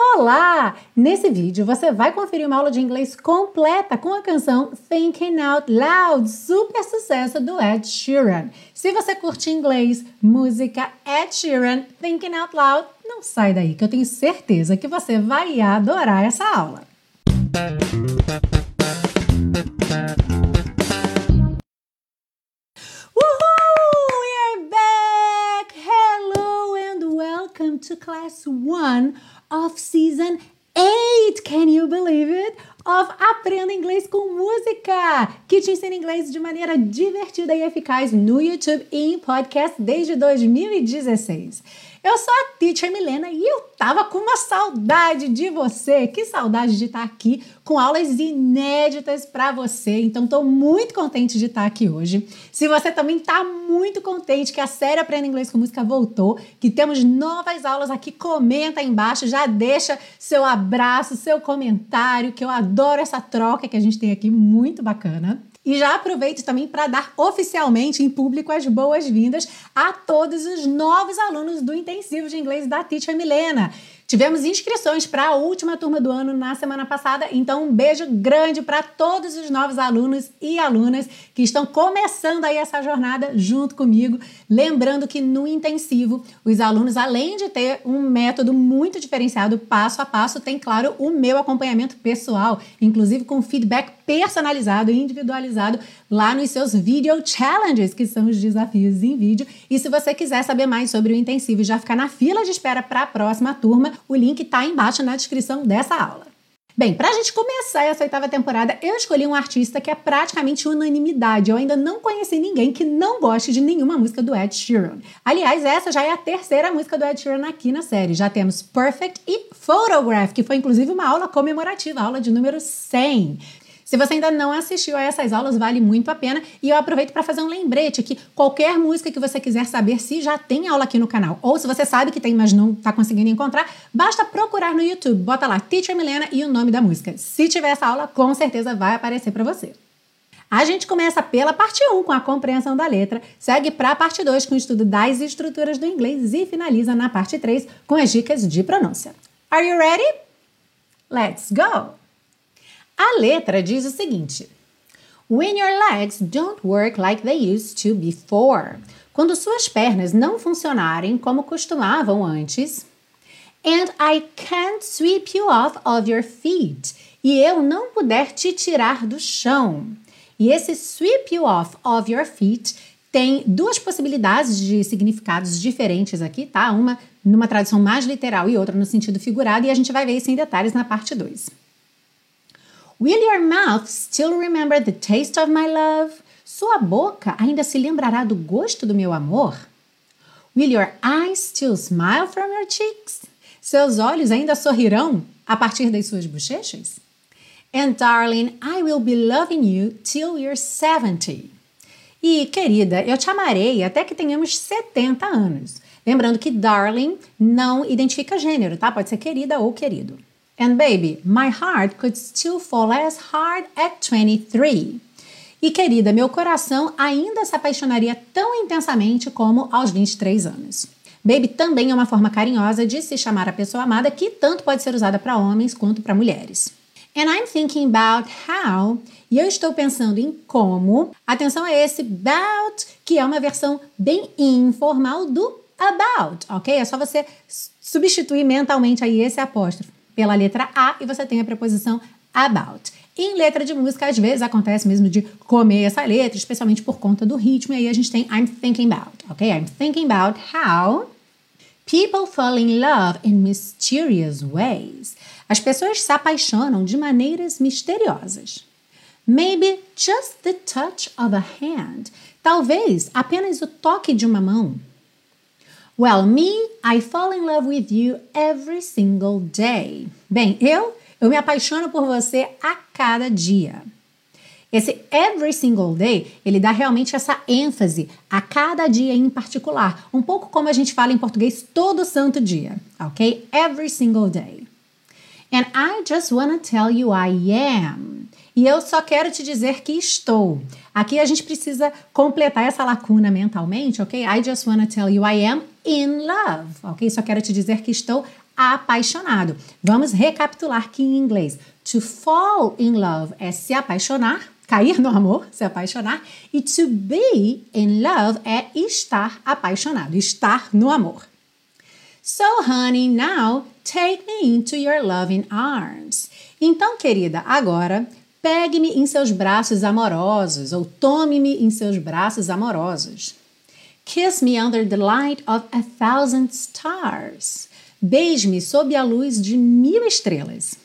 Olá! Nesse vídeo você vai conferir uma aula de inglês completa com a canção Thinking Out Loud, super sucesso do Ed Sheeran. Se você curte inglês, música, Ed Sheeran, Thinking Out Loud, não sai daí que eu tenho certeza que você vai adorar essa aula. To class one of season 8. Can you believe it? Of Aprenda Inglês com Música, que te ensina inglês de maneira divertida e eficaz no YouTube e em podcast desde 2016. Eu sou a Teacher Milena e eu tava com uma saudade de você. Que saudade de estar aqui com aulas inéditas para você. Então tô muito contente de estar aqui hoje. Se você também tá muito contente que a série Aprenda Inglês com Música voltou, que temos novas aulas aqui, comenta aí embaixo, já deixa seu abraço, seu comentário, que eu adoro essa troca que a gente tem aqui, muito bacana. E já aproveito também para dar oficialmente em público as boas-vindas a todos os novos alunos do intensivo de inglês da Teacher Milena. Tivemos inscrições para a última turma do ano na semana passada, então um beijo grande para todos os novos alunos e alunas que estão começando aí essa jornada junto comigo. Lembrando que no intensivo, os alunos, além de ter um método muito diferenciado passo a passo, tem, claro, o meu acompanhamento pessoal, inclusive com feedback personalizado e individualizado lá nos seus video challenges, que são os desafios em vídeo. E se você quiser saber mais sobre o intensivo e já ficar na fila de espera para a próxima turma, o link está embaixo na descrição dessa aula. Bem, para a gente começar essa oitava temporada, eu escolhi um artista que é praticamente unanimidade. Eu ainda não conheci ninguém que não goste de nenhuma música do Ed Sheeran. Aliás, essa já é a terceira música do Ed Sheeran aqui na série. Já temos Perfect e Photograph, que foi inclusive uma aula comemorativa, aula de número 100. Se você ainda não assistiu a essas aulas, vale muito a pena. E eu aproveito para fazer um lembrete que qualquer música que você quiser saber se já tem aula aqui no canal, ou se você sabe que tem, mas não está conseguindo encontrar, basta procurar no YouTube. Bota lá Teacher Milena e o nome da música. Se tiver essa aula, com certeza vai aparecer para você. A gente começa pela parte 1 com a compreensão da letra, segue para a parte 2 com o estudo das estruturas do inglês e finaliza na parte 3 com as dicas de pronúncia. Are you ready? Let's go! A letra diz o seguinte: When your legs don't work like they used to before. Quando suas pernas não funcionarem como costumavam antes. And I can't sweep you off of your feet. E eu não puder te tirar do chão. E esse sweep you off of your feet tem duas possibilidades de significados diferentes aqui, tá? Uma numa tradução mais literal e outra no sentido figurado, e a gente vai ver isso em detalhes na parte 2. Will your mouth still remember the taste of my love? Sua boca ainda se lembrará do gosto do meu amor? Will your eyes still smile from your cheeks? Seus olhos ainda sorrirão a partir das suas bochechas? And darling, I will be loving you till you're 70. E querida, eu te amarei até que tenhamos 70 anos. Lembrando que darling não identifica gênero, tá? Pode ser querida ou querido. And baby, my heart could still fall as hard at 23. E querida, meu coração ainda se apaixonaria tão intensamente como aos 23 anos. Baby também é uma forma carinhosa de se chamar a pessoa amada que tanto pode ser usada para homens quanto para mulheres. And I'm thinking about how, e eu estou pensando em como, atenção a esse about, que é uma versão bem informal do about, ok? É só você substituir mentalmente aí esse apóstrofo pela letra A e você tem a preposição about. Em letra de música, às vezes acontece mesmo de comer essa letra, especialmente por conta do ritmo, e aí a gente tem I'm thinking about, ok? I'm thinking about how people fall in love in mysterious ways. As pessoas se apaixonam de maneiras misteriosas. Maybe just the touch of a hand. Talvez apenas o toque de uma mão. Well, me, I fall in love with you every single day. Bem, eu, eu me apaixono por você a cada dia. Esse every single day, ele dá realmente essa ênfase a cada dia em particular, um pouco como a gente fala em português todo santo dia, ok? Every single day. And I just wanna tell you I am. E eu só quero te dizer que estou. Aqui a gente precisa completar essa lacuna mentalmente, ok? I just wanna tell you I am in love, ok? Só quero te dizer que estou apaixonado. Vamos recapitular aqui em inglês. To fall in love é se apaixonar, cair no amor, se apaixonar, e to be in love é estar apaixonado, estar no amor. So, honey, now take me into your loving arms. Então, querida, agora pegue-me em seus braços amorosos ou tome-me em seus braços amorosos. Kiss me under the light of a thousand stars. Beije-me sob a luz de mil estrelas.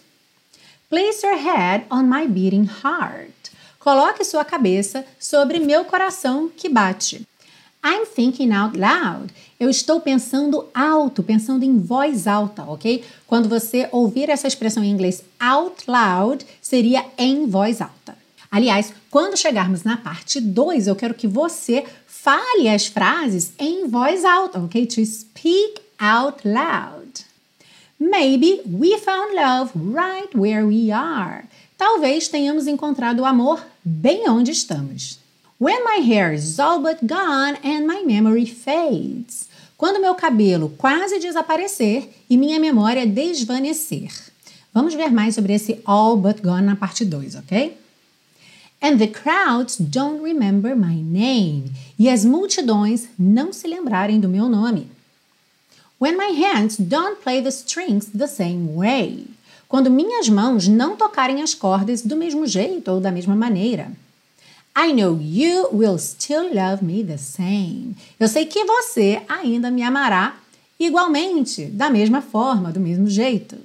Place your head on my beating heart. Coloque sua cabeça sobre meu coração que bate. I'm thinking out loud. Eu estou pensando alto, pensando em voz alta, ok? Quando você ouvir essa expressão em inglês out loud, seria em voz alta. Aliás, quando chegarmos na parte 2, eu quero que você fale as frases em voz alta, ok? To speak out loud. Maybe we found love right where we are. Talvez tenhamos encontrado o amor bem onde estamos. When my hair is all but gone and my memory fades. Quando meu cabelo quase desaparecer e minha memória desvanecer. Vamos ver mais sobre esse all but gone na parte 2, ok? And the crowds don't remember my name. E as multidões não se lembrarem do meu nome. When my hands don't play the strings the same way. Quando minhas mãos não tocarem as cordas do mesmo jeito ou da mesma maneira. I know you will still love me the same. Eu sei que você ainda me amará igualmente, da mesma forma, do mesmo jeito.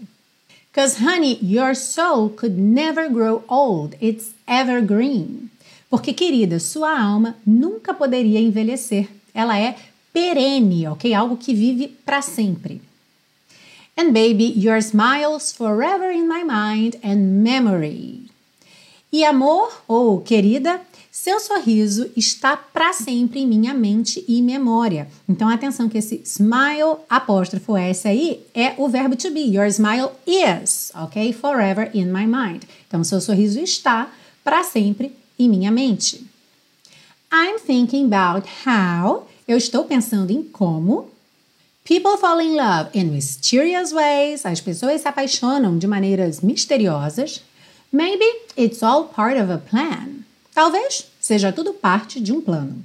Cause honey, your soul could never grow old. It's evergreen. Porque querida, sua alma nunca poderia envelhecer. Ela é perene, ok? Algo que vive para sempre. And baby, your smiles forever in my mind and memory. E amor, ou querida, seu sorriso está para sempre em minha mente e memória. Então, atenção que esse smile, apóstrofo S aí, é o verbo to be. Your smile is, ok? Forever in my mind. Então, seu sorriso está para sempre em minha mente. I'm thinking about how. Eu estou pensando em como. People fall in love in mysterious ways. As pessoas se apaixonam de maneiras misteriosas. Maybe it's all part of a plan. Talvez seja tudo parte de um plano.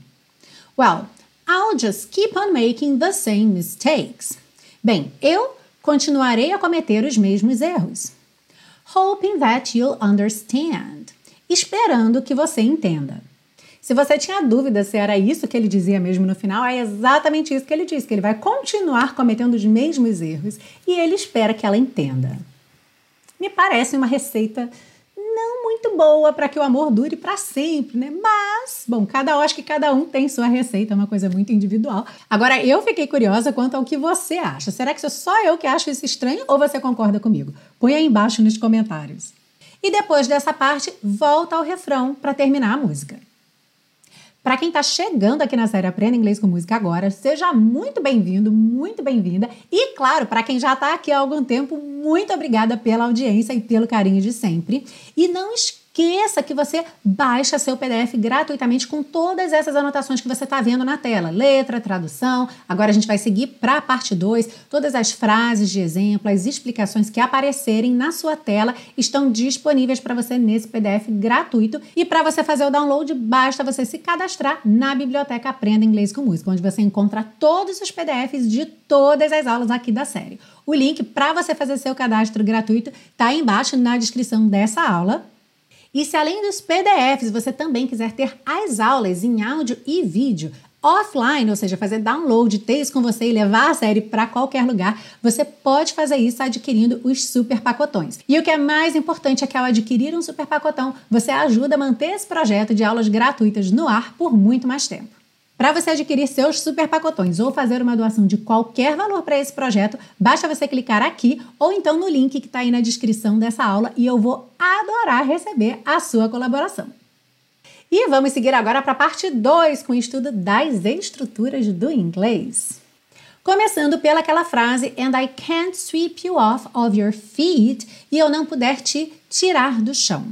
Well, I'll just keep on making the same mistakes. Bem, eu continuarei a cometer os mesmos erros. Hoping that you'll understand. Esperando que você entenda. Se você tinha dúvida se era isso que ele dizia mesmo no final, é exatamente isso que ele diz, que ele vai continuar cometendo os mesmos erros e ele espera que ela entenda. Me parece uma receita muito boa para que o amor dure para sempre, né? Mas, bom, cada acho que cada um tem sua receita, é uma coisa muito individual. Agora, eu fiquei curiosa quanto ao que você acha. Será que sou só eu que acho isso estranho ou você concorda comigo? Põe aí embaixo nos comentários. E depois dessa parte, volta ao refrão para terminar a música. Para quem está chegando aqui na série Aprenda Inglês com Música agora, seja muito bem-vindo, muito bem-vinda. E, claro, para quem já está aqui há algum tempo, muito obrigada pela audiência e pelo carinho de sempre. E não esqueça esqueça que você baixa seu PDF gratuitamente com todas essas anotações que você está vendo na tela. Letra, tradução. Agora a gente vai seguir para a parte 2. Todas as frases de exemplo, as explicações que aparecerem na sua tela estão disponíveis para você nesse PDF gratuito. E para você fazer o download, basta você se cadastrar na biblioteca Aprenda Inglês com Música, onde você encontra todos os PDFs de todas as aulas aqui da série. O link para você fazer seu cadastro gratuito está embaixo na descrição dessa aula. E se além dos PDFs você também quiser ter as aulas em áudio e vídeo, offline, ou seja, fazer download, ter isso com você e levar a série para qualquer lugar, você pode fazer isso adquirindo os super pacotões. E o que é mais importante é que ao adquirir um super pacotão, você ajuda a manter esse projeto de aulas gratuitas no ar por muito mais tempo. Para você adquirir seus super pacotões ou fazer uma doação de qualquer valor para esse projeto, basta você clicar aqui ou então no link que está aí na descrição dessa aula e eu vou adorar receber a sua colaboração. E vamos seguir agora para a parte 2 com o estudo das estruturas do inglês. Começando pelaquela frase And I can't sweep you off of your feet e eu não puder te tirar do chão.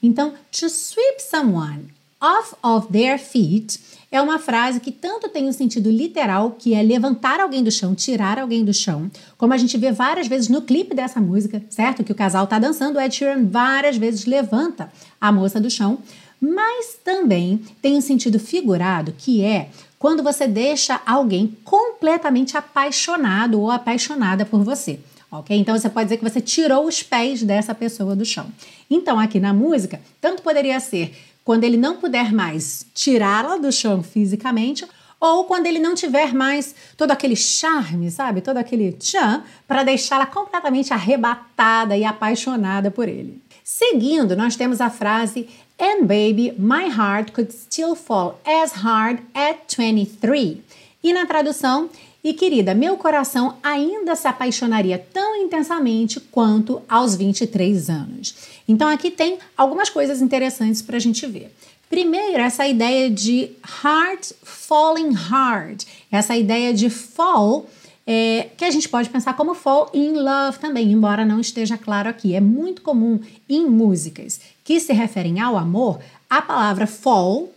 Então, to sweep someone off of their feet é uma frase que tanto tem um sentido literal, que é levantar alguém do chão, tirar alguém do chão, como a gente vê várias vezes no clipe dessa música, certo? Que o casal tá dançando, o Ed Sheeran várias vezes levanta a moça do chão, mas também tem um sentido figurado, que é quando você deixa alguém completamente apaixonado ou apaixonada por você. Ok? Então você pode dizer que você tirou os pés dessa pessoa do chão. Então, aqui na música, tanto poderia ser quando ele não puder mais tirá-la do chão fisicamente, ou quando ele não tiver mais todo aquele charme, sabe? Todo aquele tchan, para deixá-la completamente arrebatada e apaixonada por ele. Seguindo, nós temos a frase And baby, my heart could still fall as hard at 23. E na tradução, e querida, meu coração ainda se apaixonaria tão intensamente quanto aos 23 anos. Então aqui tem algumas coisas interessantes para a gente ver. Primeiro, essa ideia de heart falling hard, essa ideia de fall, é, que a gente pode pensar como fall in love também, embora não esteja claro aqui. É muito comum em músicas que se referem ao amor, a palavra fall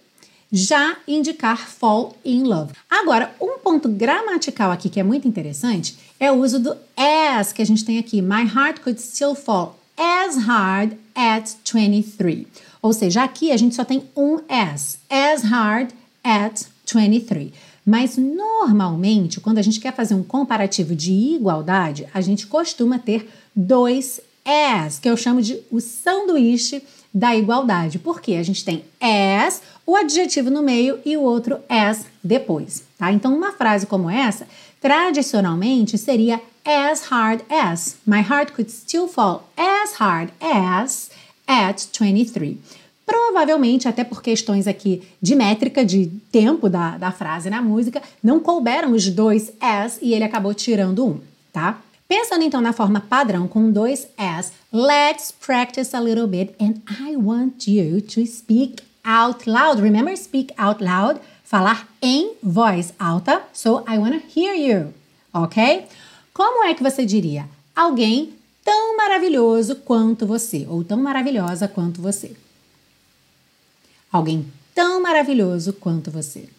já indicar fall in love. Agora, um ponto gramatical aqui que é muito interessante é o uso do as que a gente tem aqui. My heart could still fall as hard at 23. Ou seja, aqui a gente só tem um as. As hard at 23. Mas normalmente, quando a gente quer fazer um comparativo de igualdade, a gente costuma ter dois as, que eu chamo de o sanduíche da igualdade, porque a gente tem as, o adjetivo no meio e o outro as depois, tá? Então, uma frase como essa, tradicionalmente seria as hard as. My heart could still fall as hard as at 23. Provavelmente, até por questões aqui de métrica, de tempo da, da frase na música, não couberam os dois as e ele acabou tirando um, tá? Pensando então na forma padrão com dois S, let's practice a little bit and I want you to speak out loud. Remember, speak out loud, falar em voz alta. So I want to hear you, ok? Como é que você diria? Alguém tão maravilhoso quanto você, ou tão maravilhosa quanto você. Alguém tão maravilhoso quanto você.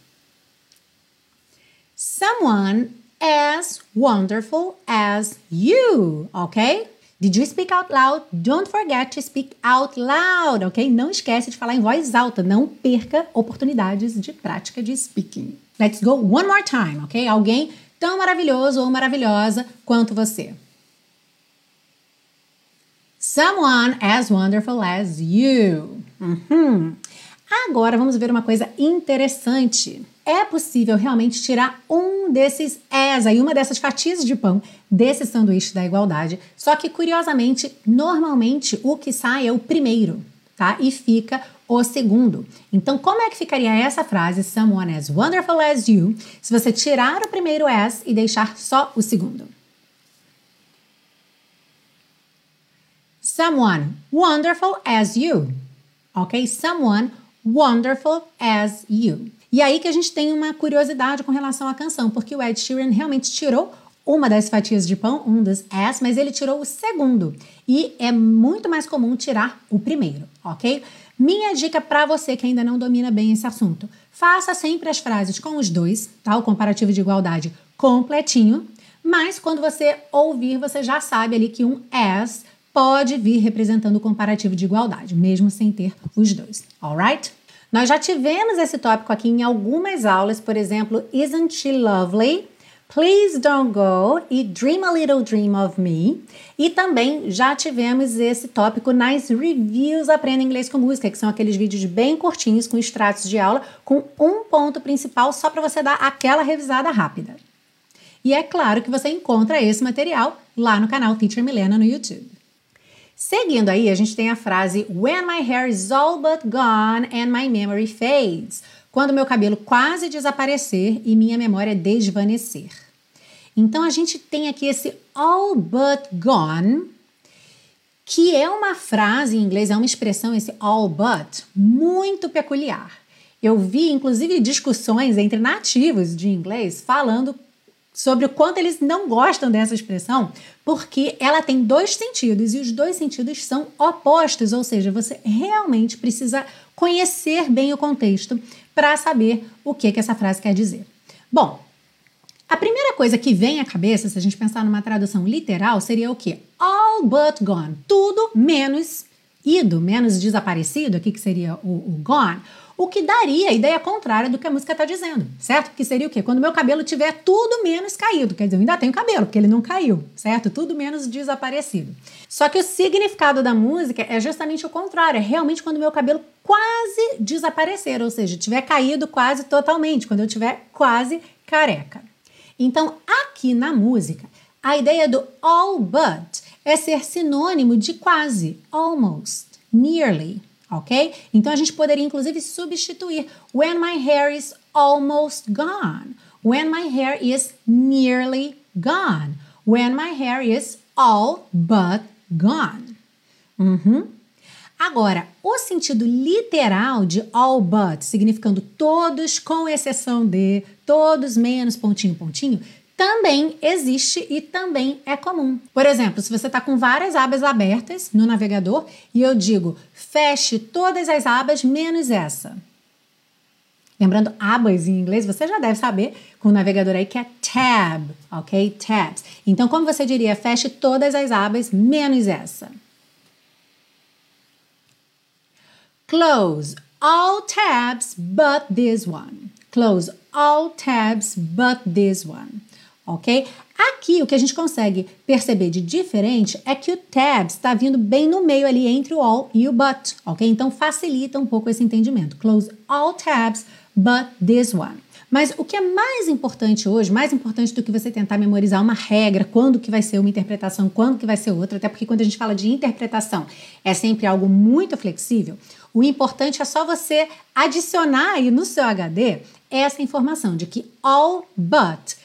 Someone as wonderful as you, ok? Did you speak out loud? Don't forget to speak out loud, ok? Não esquece de falar em voz alta, não perca oportunidades de prática de speaking. Let's go one more time, ok? Alguém tão maravilhoso ou maravilhosa quanto você. Someone as wonderful as you. Uhum. Agora vamos ver uma coisa interessante é possível realmente tirar um desses és aí, uma dessas fatias de pão desse sanduíche da igualdade. Só que, curiosamente, normalmente o que sai é o primeiro, tá? E fica o segundo. Então, como é que ficaria essa frase, someone as wonderful as you, se você tirar o primeiro as e deixar só o segundo? Someone wonderful as you. Ok? Someone wonderful as you. E aí que a gente tem uma curiosidade com relação à canção, porque o Ed Sheeran realmente tirou uma das fatias de pão, um dos S, mas ele tirou o segundo. E é muito mais comum tirar o primeiro, ok? Minha dica para você que ainda não domina bem esse assunto: faça sempre as frases com os dois, tá? O comparativo de igualdade completinho. Mas quando você ouvir, você já sabe ali que um as pode vir representando o comparativo de igualdade, mesmo sem ter os dois, alright? Nós já tivemos esse tópico aqui em algumas aulas, por exemplo, Isn't She Lovely? Please Don't Go e Dream a Little Dream of Me. E também já tivemos esse tópico nas reviews Aprenda Inglês com Música, que são aqueles vídeos bem curtinhos com extratos de aula, com um ponto principal só para você dar aquela revisada rápida. E é claro que você encontra esse material lá no canal Teacher Milena no YouTube. Seguindo aí, a gente tem a frase When my hair is all but gone and my memory fades. Quando meu cabelo quase desaparecer e minha memória desvanecer. Então a gente tem aqui esse all but gone, que é uma frase em inglês, é uma expressão, esse all but, muito peculiar. Eu vi, inclusive, discussões entre nativos de inglês falando sobre o quanto eles não gostam dessa expressão, porque ela tem dois sentidos e os dois sentidos são opostos, ou seja, você realmente precisa conhecer bem o contexto para saber o que, que essa frase quer dizer. Bom, a primeira coisa que vem à cabeça, se a gente pensar numa tradução literal, seria o quê? All but gone. Tudo menos ido, menos desaparecido, aqui que seria o, o gone o que daria a ideia contrária do que a música está dizendo, certo? Que seria o quê? Quando meu cabelo tiver tudo menos caído, quer dizer, eu ainda tenho cabelo, porque ele não caiu, certo? Tudo menos desaparecido. Só que o significado da música é justamente o contrário, é realmente quando meu cabelo quase desaparecer, ou seja, tiver caído quase totalmente, quando eu tiver quase careca. Então, aqui na música, a ideia do all but é ser sinônimo de quase, almost, nearly, ok? Então a gente poderia inclusive substituir when my hair is almost gone, when my hair is nearly gone, when my hair is all but gone. Uhum. Agora, o sentido literal de all but, significando todos com exceção de, todos menos pontinho pontinho, também existe e também é comum. Por exemplo, se você está com várias abas abertas no navegador e eu digo feche todas as abas menos essa. Lembrando, abas em inglês você já deve saber com o navegador aí que é tab, ok? Tabs. Então, como você diria, feche todas as abas menos essa. Close all tabs but this one. Close all tabs but this one ok? Aqui o que a gente consegue perceber de diferente é que o tabs está vindo bem no meio ali entre o all e o but, ok? Então facilita um pouco esse entendimento. Close all tabs but this one. Mas o que é mais importante hoje, mais importante do que você tentar memorizar uma regra, quando que vai ser uma interpretação, quando que vai ser outra, até porque quando a gente fala de interpretação é sempre algo muito flexível, o importante é só você adicionar aí no seu HD essa informação de que all but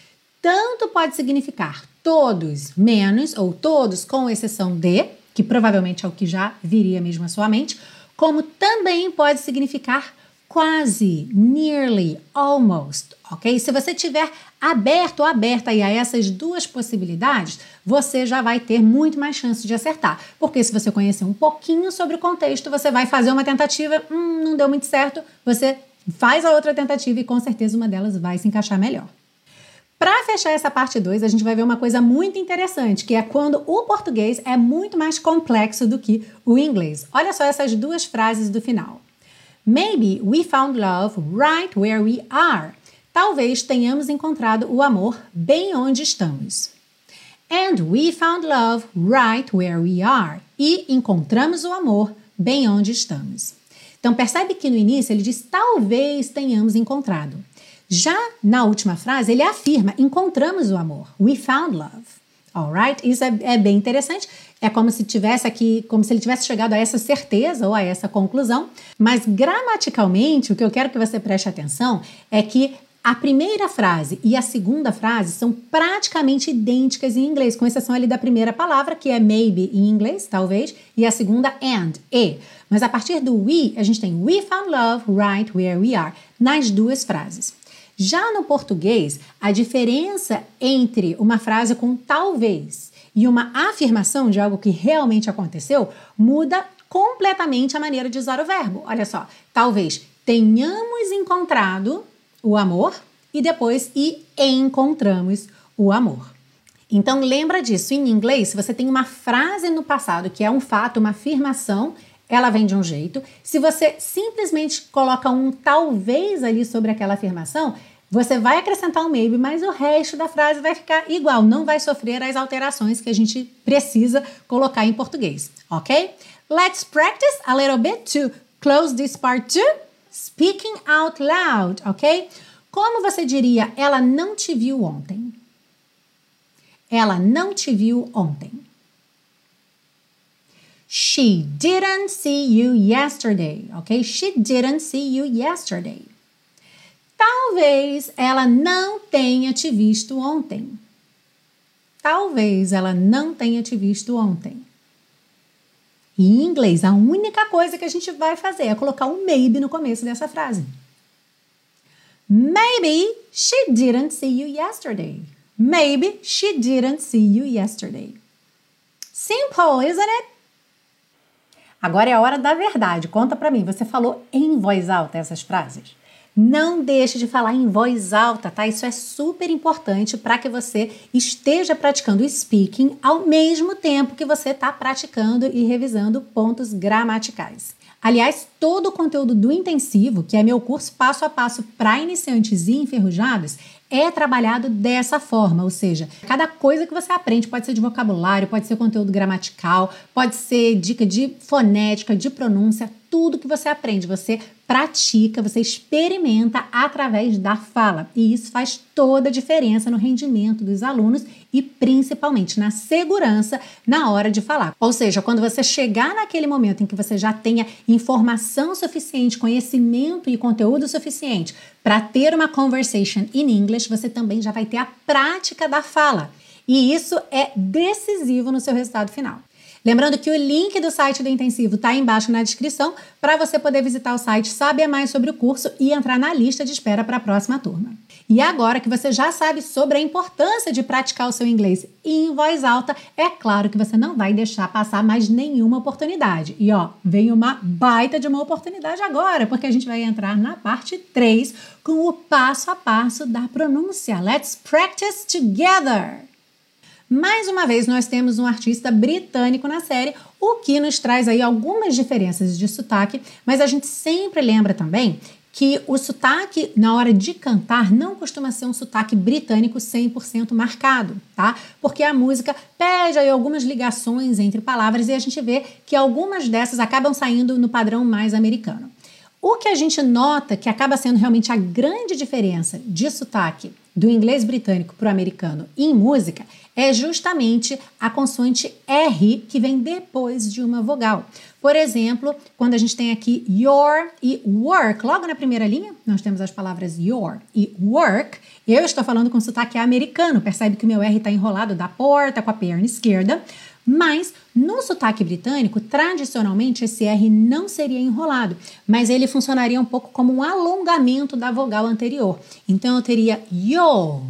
tanto pode significar todos menos ou todos com exceção de, que provavelmente é o que já viria mesmo à sua mente, como também pode significar quase, nearly, almost, ok? Se você tiver aberto ou aberta aí a essas duas possibilidades, você já vai ter muito mais chance de acertar. Porque se você conhecer um pouquinho sobre o contexto, você vai fazer uma tentativa, hum, não deu muito certo, você faz a outra tentativa e com certeza uma delas vai se encaixar melhor. Para fechar essa parte 2, a gente vai ver uma coisa muito interessante, que é quando o português é muito mais complexo do que o inglês. Olha só essas duas frases do final. Maybe we found love right where we are. Talvez tenhamos encontrado o amor bem onde estamos. And we found love right where we are. E encontramos o amor bem onde estamos. Então percebe que no início ele diz talvez tenhamos encontrado. Já na última frase, ele afirma: encontramos o amor. We found love. Alright? Isso é, é, bem interessante. É como se tivesse aqui, como se ele tivesse chegado a essa certeza ou a essa conclusão. Mas gramaticalmente, o que eu quero que você preste atenção é que a primeira frase e a segunda frase são praticamente idênticas em inglês, com exceção ali da primeira palavra, que é maybe em inglês, talvez, e a segunda and, e. Mas a partir do we, a gente tem we found love right where we are, nas duas frases. Já no português, a diferença entre uma frase com talvez e uma afirmação de algo que realmente aconteceu muda completamente a maneira de usar o verbo. Olha só, talvez tenhamos encontrado o amor e depois e encontramos o amor. Então lembra disso. Em inglês, se você tem uma frase no passado que é um fato, uma afirmação, ela vem de um jeito. Se você simplesmente coloca um talvez ali sobre aquela afirmação, você vai acrescentar um maybe, mas o resto da frase vai ficar igual, não vai sofrer as alterações que a gente precisa colocar em português, ok? Let's practice a little bit to close this part too. Speaking out loud, ok? Como você diria, ela não te viu ontem? Ela não te viu ontem. She didn't see you yesterday, ok? She didn't see you yesterday. Talvez ela não tenha te visto ontem. Talvez ela não tenha te visto ontem. Em inglês, a única coisa que a gente vai fazer é colocar um maybe no começo dessa frase. Maybe she didn't see you yesterday. Maybe she didn't see you yesterday. Simple, isn't it? Agora é a hora da verdade. Conta pra mim, você falou em voz alta essas frases? Não deixe de falar em voz alta, tá? Isso é super importante para que você esteja praticando speaking ao mesmo tempo que você está praticando e revisando pontos gramaticais. Aliás, todo o conteúdo do intensivo, que é meu curso passo a passo para iniciantes e enferrujados, é trabalhado dessa forma, ou seja, cada coisa que você aprende pode ser de vocabulário, pode ser conteúdo gramatical, pode ser dica de fonética, de pronúncia, tudo que você aprende, você pratica, você experimenta através da fala. E isso faz toda a diferença no rendimento dos alunos e principalmente na segurança na hora de falar. Ou seja, quando você chegar naquele momento em que você já tenha informação suficiente, conhecimento e conteúdo suficiente para ter uma conversation in English, você também já vai ter a prática da fala. E isso é decisivo no seu resultado final. Lembrando que o link do site do Intensivo está embaixo na descrição para você poder visitar o site, saber mais sobre o curso e entrar na lista de espera para a próxima turma. E agora que você já sabe sobre a importância de praticar o seu inglês em voz alta, é claro que você não vai deixar passar mais nenhuma oportunidade. E ó, vem uma baita de uma oportunidade agora, porque a gente vai entrar na parte 3 com o passo a passo da pronúncia. Let's practice together! Mais uma vez, nós temos um artista britânico na série, o que nos traz aí algumas diferenças de sotaque, mas a gente sempre lembra também que o sotaque na hora de cantar não costuma ser um sotaque britânico 100% marcado, tá? Porque a música pede aí algumas ligações entre palavras e a gente vê que algumas dessas acabam saindo no padrão mais americano. O que a gente nota que acaba sendo realmente a grande diferença de sotaque do inglês britânico para o americano em música é justamente a consoante R que vem depois de uma vogal. Por exemplo, quando a gente tem aqui your e work, logo na primeira linha, nós temos as palavras your e work. Eu estou falando com sotaque americano, percebe que o meu R está enrolado da porta com a perna esquerda. Mas no sotaque britânico, tradicionalmente esse R não seria enrolado, mas ele funcionaria um pouco como um alongamento da vogal anterior. Então eu teria yo,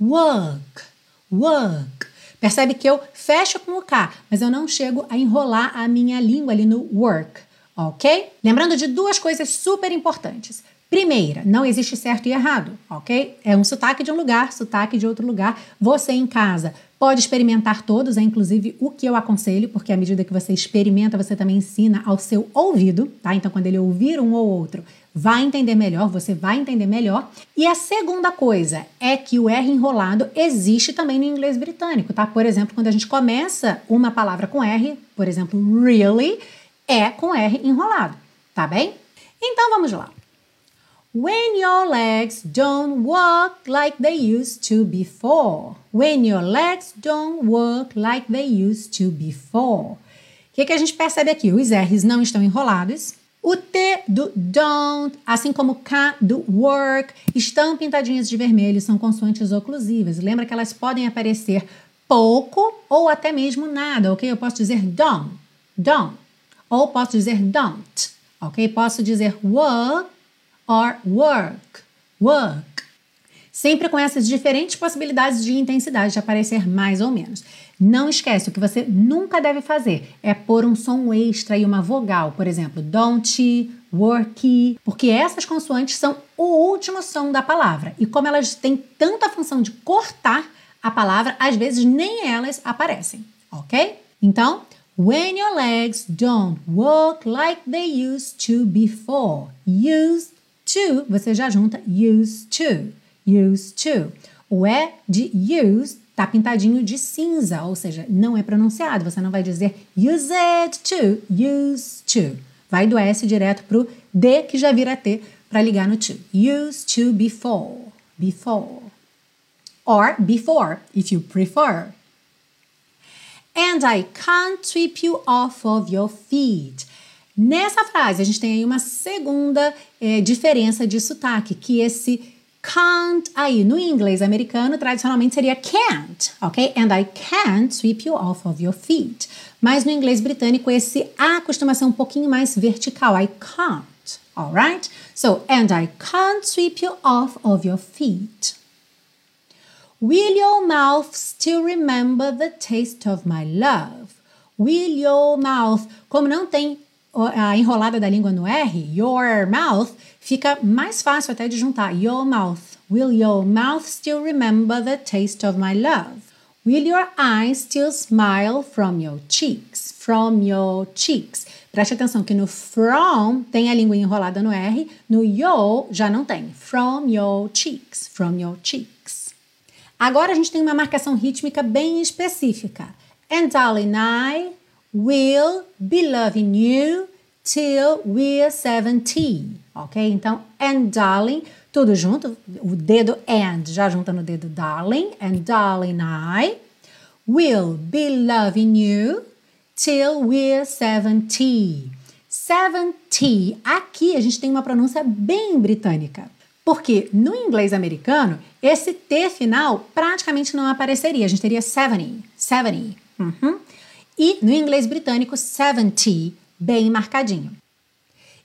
work, work. Percebe que eu fecho com o K, mas eu não chego a enrolar a minha língua ali no work, ok? Lembrando de duas coisas super importantes. Primeira, não existe certo e errado, ok? É um sotaque de um lugar, sotaque de outro lugar. Você em casa pode experimentar todos, é inclusive o que eu aconselho, porque à medida que você experimenta, você também ensina ao seu ouvido, tá? Então, quando ele ouvir um ou outro, vai entender melhor, você vai entender melhor. E a segunda coisa é que o R enrolado existe também no inglês britânico, tá? Por exemplo, quando a gente começa uma palavra com R, por exemplo, really, é com R enrolado, tá bem? Então vamos lá. When your legs don't work like they used to before. When your legs don't work like they used to before. O que, que a gente percebe aqui? Os R's não estão enrolados. O T do don't, assim como o K do work, estão pintadinhas de vermelho, são consoantes oclusivas. Lembra que elas podem aparecer pouco ou até mesmo nada, ok? Eu posso dizer don't, don't. Ou posso dizer don't, ok? Posso dizer work or work, work. Sempre com essas diferentes possibilidades de intensidade de aparecer mais ou menos. Não esquece, o que você nunca deve fazer é pôr um som extra e uma vogal, por exemplo, don't, worky, porque essas consoantes são o último som da palavra. E como elas têm tanta função de cortar a palavra, às vezes nem elas aparecem, ok? Então, when your legs don't work like they used to before, used to, você já junta used to, used to. O E de use tá pintadinho de cinza, ou seja, não é pronunciado. Você não vai dizer used to, used to. Vai do S direto pro D que já vira T para ligar no to. Used to before, before. Or before, if you prefer. And I can't sweep you off of your feet. Nessa frase, a gente tem aí uma segunda é, diferença de sotaque, que esse can't aí no inglês americano tradicionalmente seria can't, ok? And I can't sweep you off of your feet. Mas no inglês britânico esse A costuma ser um pouquinho mais vertical. I can't, alright? So, and I can't sweep you off of your feet. Will your mouth still remember the taste of my love? Will your mouth. Como não tem a enrolada da língua no R, your mouth, fica mais fácil até de juntar. Your mouth. Will your mouth still remember the taste of my love? Will your eyes still smile from your cheeks? From your cheeks. Preste atenção que no from tem a língua enrolada no R, no your já não tem. From your cheeks. From your cheeks. Agora a gente tem uma marcação rítmica bem específica. And darling, I will be loving you till we're 70. Ok? Então, and darling, tudo junto, o dedo and já junta no dedo darling, and darling I will be loving you till we're 70. 70. Aqui a gente tem uma pronúncia bem britânica. Porque no inglês americano, esse T final praticamente não apareceria. A gente teria 70, 70. Uhum. E no inglês britânico, 70, bem marcadinho.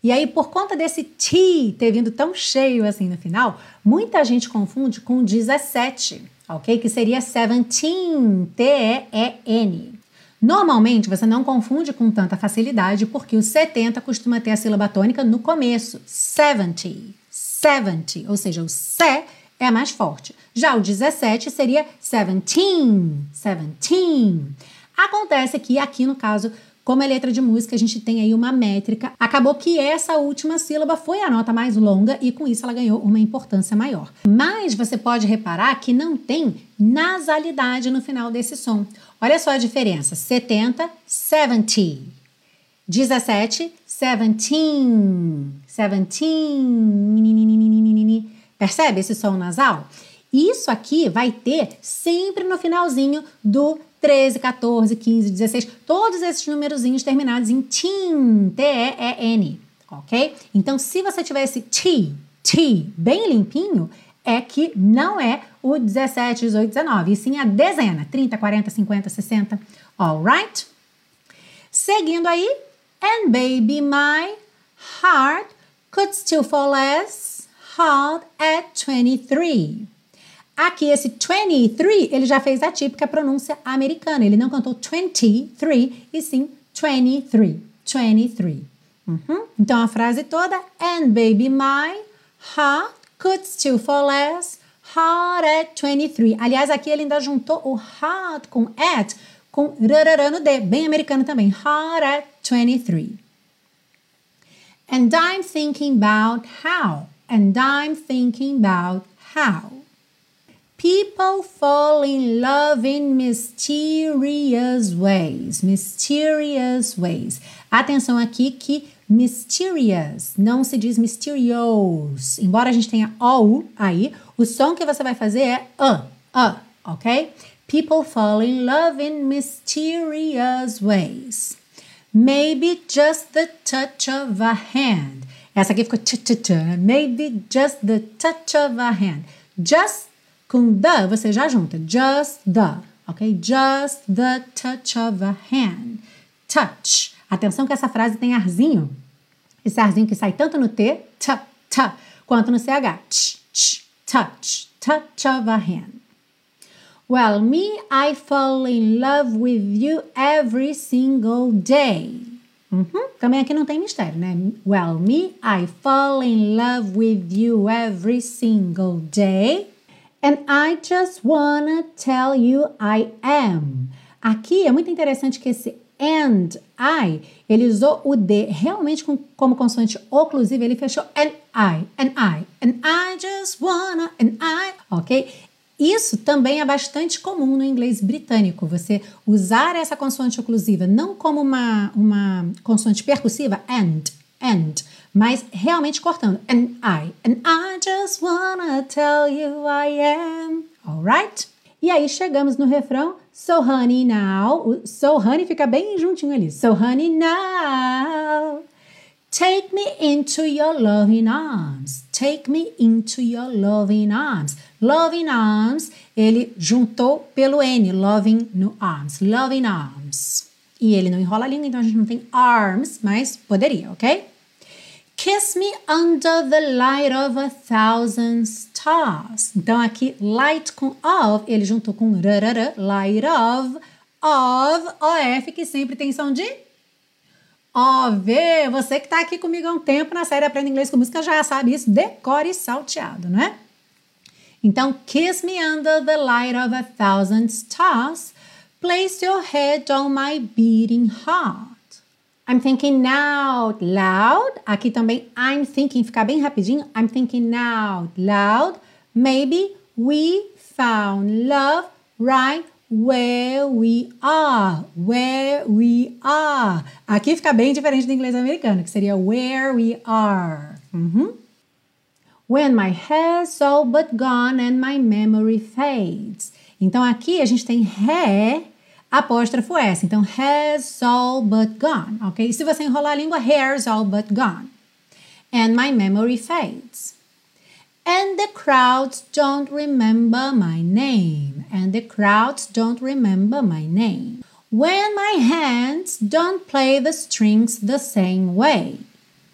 E aí, por conta desse T ter vindo tão cheio assim no final, muita gente confunde com 17, ok? Que seria 17, T-E-E-N. Normalmente você não confunde com tanta facilidade porque o 70 costuma ter a sílaba tônica no começo, 70, 70, ou seja, o C é mais forte. Já o 17 seria 17, 17. Acontece que aqui no caso como é letra de música, a gente tem aí uma métrica. Acabou que essa última sílaba foi a nota mais longa e com isso ela ganhou uma importância maior. Mas você pode reparar que não tem nasalidade no final desse som. Olha só a diferença: 70, 70. 17, 17. 17. Percebe esse som nasal? Isso aqui vai ter sempre no finalzinho do 13, 14, 15, 16, todos esses numerozinhos terminados em tin, T-E-E-N, ok? Então, se você tiver esse T, T bem limpinho, é que não é o 17, 18, 19, e sim a dezena, 30, 40, 50, 60, alright? Seguindo aí, and baby, my heart could still fall as hard at 23. Aqui, esse 23, ele já fez a típica pronúncia americana. Ele não cantou 23, e sim 23. 23. Uhum. Então, a frase toda, and baby, my heart could still fall as hard at 23. Aliás, aqui ele ainda juntou o hard com at, com rarará no D, bem americano também. Hard at 23. And I'm thinking about how. And I'm thinking about how. People fall in love in mysterious ways. Mysterious ways. Atenção aqui que mysterious não se diz mysterious. Embora a gente tenha OU aí, o som que você vai fazer é a, a, ok? People fall in love in mysterious ways. Maybe just the touch of a hand. Essa aqui ficou t, t, t. Maybe just the touch of a hand. Just com the você já junta. Just the, ok? Just the touch of a hand. Touch. Atenção que essa frase tem arzinho. Esse arzinho que sai tanto no T, t, t, quanto no CH. Ch, ch, touch. Touch of a hand. Well, me, I fall in love with you every single day. Uhum. Também aqui não tem mistério, né? Well, me, I fall in love with you every single day. And I just wanna tell you I am. Aqui é muito interessante que esse and I, ele usou o D realmente com, como consoante oclusiva, ele fechou and I, and I, and I just wanna, and I, ok? Isso também é bastante comum no inglês britânico, você usar essa consoante oclusiva não como uma, uma consoante percussiva, and, and, mas realmente cortando. And I, and I just wanna tell you I am. Alright? E aí chegamos no refrão So honey now. So honey fica bem juntinho ali. So honey now. Take me into your loving arms. Take me into your loving arms. Loving arms, ele juntou pelo N, loving no arms. Loving arms. E ele não enrola a língua, então a gente não tem arms, mas poderia, ok? Kiss me under the light of a thousand stars. Então aqui light com of, ele juntou com rarara, light of, of, OF, que sempre tem som de OV. Você que está aqui comigo há um tempo na série Aprenda Inglês com Música já sabe isso, decore salteado, não é? Então, kiss me under the light of a thousand stars. Place your head on my beating heart. I'm thinking out loud. Aqui também I'm thinking, ficar bem rapidinho. I'm thinking out loud. Maybe we found love right where we are. Where we are. Aqui fica bem diferente do inglês americano, que seria where we are. Uhum. When my hair's all but gone and my memory fades. Então aqui a gente tem hair apóstrofo S. Então, has all but gone, ok? Se você enrolar a língua, hair's all but gone. And my memory fades. And the crowds don't remember my name. And the crowds don't remember my name. When my hands don't play the strings the same way.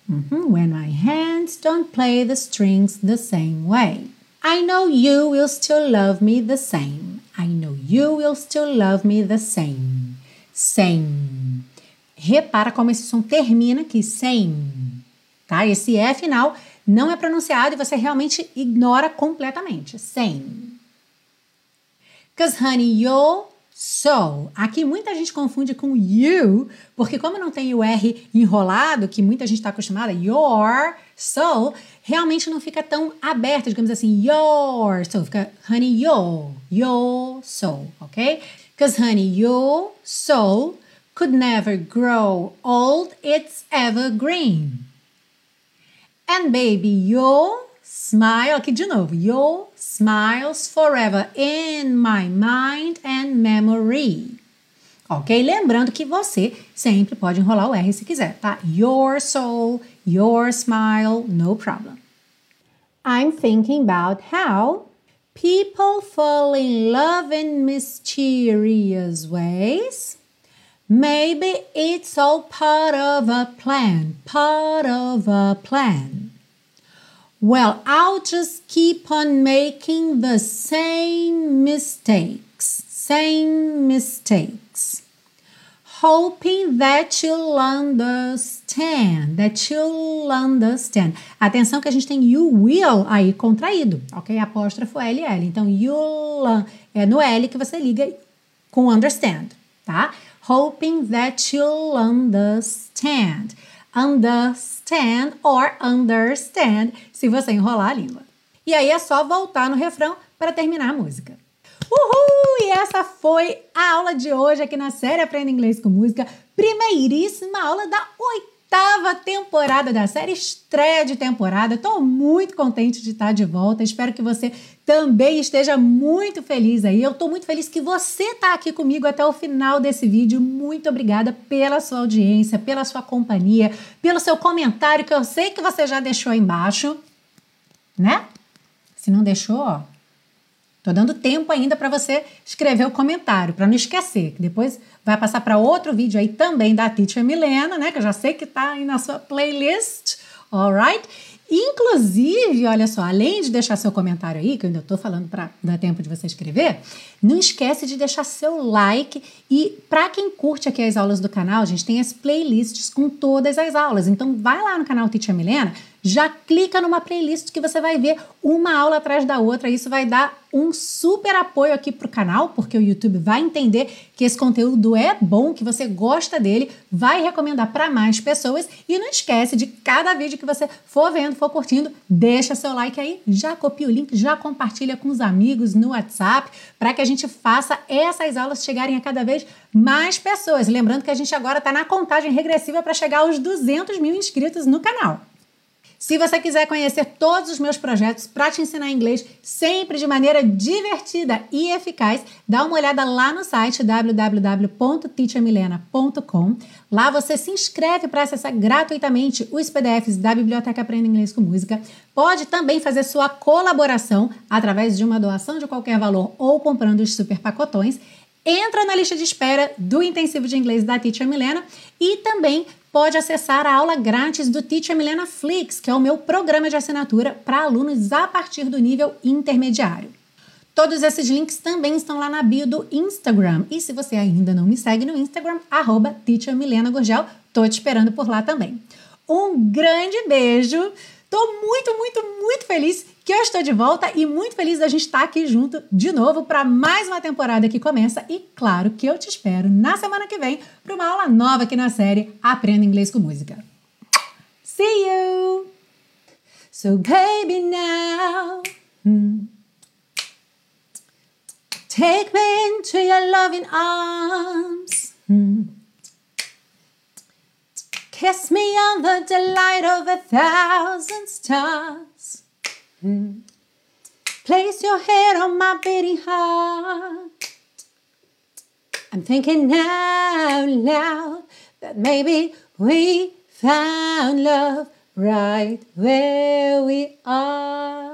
Mm -hmm. When my hands don't play the strings the same way. I know you will still love me the same. I know you will still love me the same. Same. Repara como esse som termina aqui, same. Tá? Esse E final não é pronunciado e você realmente ignora completamente. Same. Cause honey, you're so. Aqui muita gente confunde com you, porque como não tem o R enrolado, que muita gente está acostumada, your, so, realmente não fica tão aberta, digamos assim, your, so, fica honey, your, your, so, ok? Because honey, your soul could never grow old, it's evergreen. And baby, your smile, aqui de novo, your smiles forever in my mind and memory. Ok? Lembrando que você sempre pode enrolar o R se quiser, tá? Your soul, your smile, no problem. I'm thinking about how people fall in love in mysterious ways. Maybe it's all part of a plan, part of a plan. Well, I'll just keep on making the same mistakes, same mistakes. Hoping that you'll understand, that you'll understand. Atenção que a gente tem you will aí contraído, ok? Apóstrofo LL. Então, you'll é no L que você liga com understand, tá? Hoping that you'll understand understand or understand se você enrolar a língua. E aí é só voltar no refrão para terminar a música. Uhul! E essa foi a aula de hoje aqui na série Aprenda Inglês com Música. Primeiríssima aula da oitava temporada da série, estreia de temporada. Estou muito contente de estar de volta. Espero que você também esteja muito feliz aí. Eu estou muito feliz que você está aqui comigo até o final desse vídeo. Muito obrigada pela sua audiência, pela sua companhia, pelo seu comentário que eu sei que você já deixou aí embaixo, né? Se não deixou, ó, Tô dando tempo ainda para você escrever o comentário, para não esquecer, que depois vai passar para outro vídeo aí também da Teacher Milena, né? Que eu já sei que tá aí na sua playlist, alright? Inclusive, olha só, além de deixar seu comentário aí, que eu ainda estou falando para dar tempo de você escrever, não esquece de deixar seu like e para quem curte aqui as aulas do canal, a gente tem as playlists com todas as aulas. Então vai lá no canal Teacher Milena, já clica numa playlist que você vai ver uma aula atrás da outra. Isso vai dar um super apoio aqui para o canal, porque o YouTube vai entender que esse conteúdo é bom, que você gosta dele, vai recomendar para mais pessoas. E não esquece de cada vídeo que você for vendo, for curtindo, deixa seu like aí, já copia o link, já compartilha com os amigos no WhatsApp, para que a gente faça essas aulas chegarem a cada vez mais pessoas. Lembrando que a gente agora está na contagem regressiva para chegar aos 200 mil inscritos no canal. Se você quiser conhecer todos os meus projetos para te ensinar inglês sempre de maneira divertida e eficaz, dá uma olhada lá no site www.teachermilena.com. Lá você se inscreve para acessar gratuitamente os PDFs da Biblioteca Aprenda Inglês com Música. Pode também fazer sua colaboração através de uma doação de qualquer valor ou comprando os super pacotões entra na lista de espera do intensivo de inglês da Teacher Milena e também pode acessar a aula grátis do Teacher Milena Flix, que é o meu programa de assinatura para alunos a partir do nível intermediário. Todos esses links também estão lá na bio do Instagram. E se você ainda não me segue no Instagram, arroba Teacher Milena Gurgel, tô te esperando por lá também. Um grande beijo! Tô muito, muito, muito feliz que eu estou de volta e muito feliz da gente estar aqui junto de novo para mais uma temporada que começa. E claro que eu te espero na semana que vem para uma aula nova aqui na série Aprenda Inglês com Música. See you! So, baby, now. Hmm. Take me into your loving arms. Hmm. Kiss me on the delight of a thousand stars. Hmm. Place your head on my beating heart. I'm thinking out loud that maybe we found love right where we are.